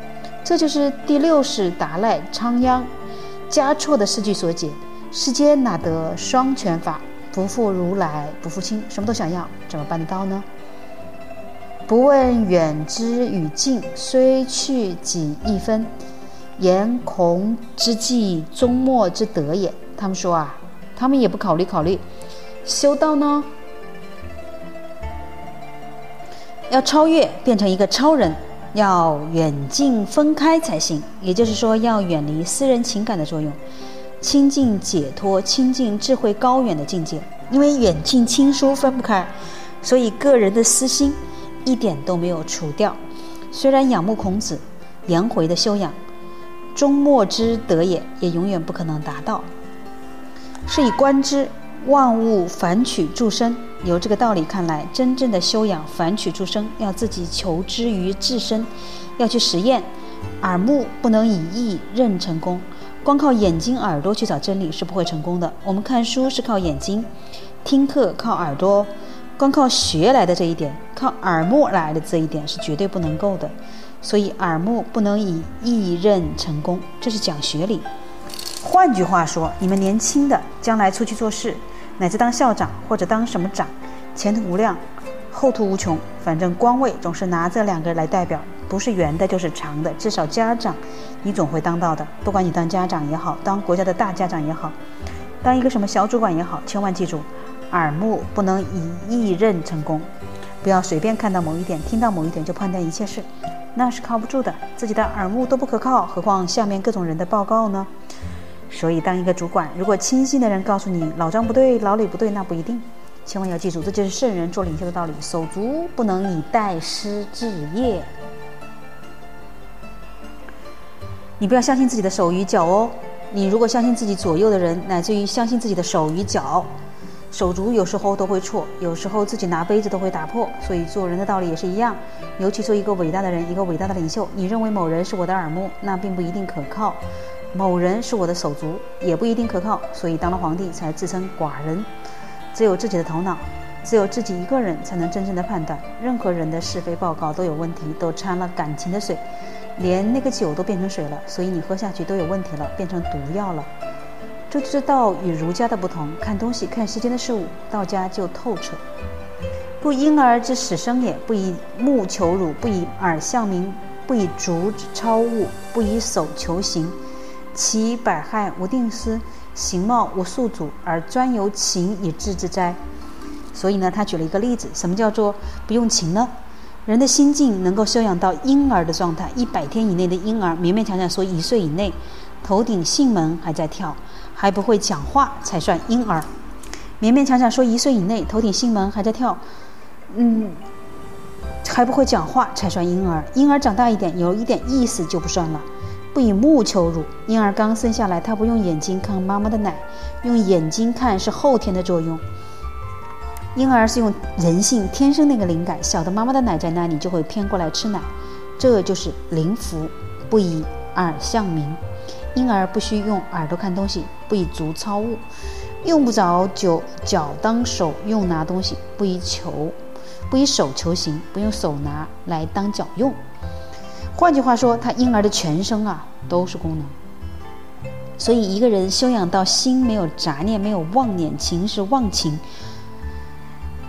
[SPEAKER 1] 这就是第六世达赖仓央加措的诗句所解：世间哪得双全法？不负如来不负卿，什么都想要，怎么办得到呢？不问远之与近，虽去几一分，言恐之计，终末之德也。他们说啊，他们也不考虑考虑，修道呢，要超越，变成一个超人。要远近分开才行，也就是说，要远离私人情感的作用，亲近解脱、亲近智慧高远的境界。因为远近亲疏分不开，所以个人的私心一点都没有除掉。虽然仰慕孔子颜回的修养，终末之德也，也永远不可能达到。是以观之，万物反取诸生。由这个道理看来，真正的修养反取诸生，要自己求之于自身，要去实验。耳目不能以意认成功，光靠眼睛耳朵去找真理是不会成功的。我们看书是靠眼睛，听课靠耳朵，光靠学来的这一点，靠耳目来的这一点是绝对不能够的。所以耳目不能以意认成功，这是讲学理。换句话说，你们年轻的将来出去做事。乃至当校长或者当什么长，前途无量，后途无穷。反正官位总是拿这两个来代表，不是圆的，就是长的。至少家长，你总会当到的。不管你当家长也好，当国家的大家长也好，当一个什么小主管也好，千万记住，耳目不能以一任成功，不要随便看到某一点，听到某一点就判断一切事，那是靠不住的。自己的耳目都不可靠，何况下面各种人的报告呢？所以，当一个主管，如果亲信的人告诉你老张不对，老李不对，那不一定。千万要记住，这就是圣人做领袖的道理：手足不能以代师治业。你不要相信自己的手与脚哦。你如果相信自己左右的人，乃至于相信自己的手与脚，手足有时候都会错，有时候自己拿杯子都会打破。所以做人的道理也是一样。尤其做一个伟大的人，一个伟大的领袖，你认为某人是我的耳目，那并不一定可靠。某人是我的手足，也不一定可靠，所以当了皇帝才自称寡人。只有自己的头脑，只有自己一个人才能真正的判断。任何人的是非报告都有问题，都掺了感情的水，连那个酒都变成水了，所以你喝下去都有问题了，变成毒药了。这就是道与儒家的不同，看东西、看世间的事物，道家就透彻。不婴儿之始生也，不以目求辱，不以耳向名，不以足超物，不以手求行。其百害无定思，形貌无宿主，而专由情以治之哉？所以呢，他举了一个例子，什么叫做不用情呢？人的心境能够修养到婴儿的状态，一百天以内的婴儿，勉勉强强说一岁以内，头顶囟门还在跳，还不会讲话才算婴儿。勉勉强强说一岁以内，头顶囟门还在跳，嗯，还不会讲话才算婴儿。婴儿长大一点，有一点意思就不算了。不以目求乳，婴儿刚生下来，他不用眼睛看妈妈的奶，用眼睛看是后天的作用。婴儿是用人性天生那个灵感，晓得妈妈的奶在那里，就会偏过来吃奶，这就是灵福。不以耳相名，婴儿不需用耳朵看东西，不以足操物，用不着脚脚当手用拿东西，不以求，不以手求行，不用手拿来当脚用。换句话说，他婴儿的全身啊都是功能。所以一个人修养到心没有杂念、没有妄念，情是忘情，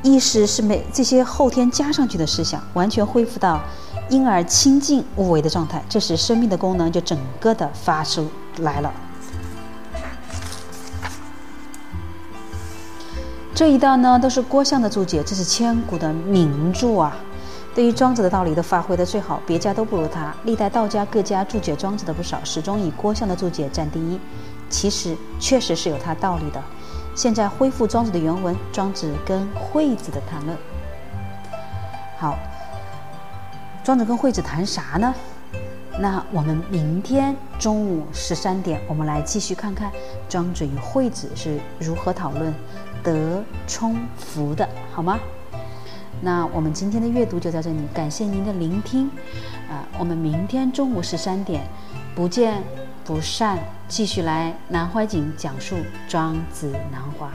[SPEAKER 1] 意识是没这些后天加上去的思想，完全恢复到婴儿清净无为的状态，这时生命的功能就整个的发出来了。这一段呢都是郭象的注解，这是千古的名著啊。对于庄子的道理都发挥的最好，别家都不如他。历代道家各家注解庄子的不少，始终以郭象的注解占第一。其实确实是有他道理的。现在恢复庄子的原文，庄子跟惠子的谈论。好，庄子跟惠子谈啥呢？那我们明天中午十三点，我们来继续看看庄子与惠子是如何讨论德充福的，好吗？那我们今天的阅读就到这里，感谢您的聆听，啊，我们明天中午十三点，不见不散，继续来南怀瑾讲述《庄子南华》。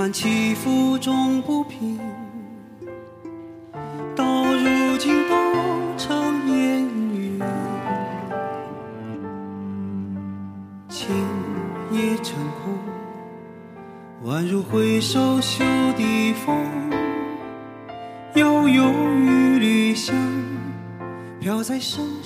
[SPEAKER 2] 番起伏终不平，到如今都成烟云。情也成空，宛如挥手袖底风，悠悠一缕香，飘在身。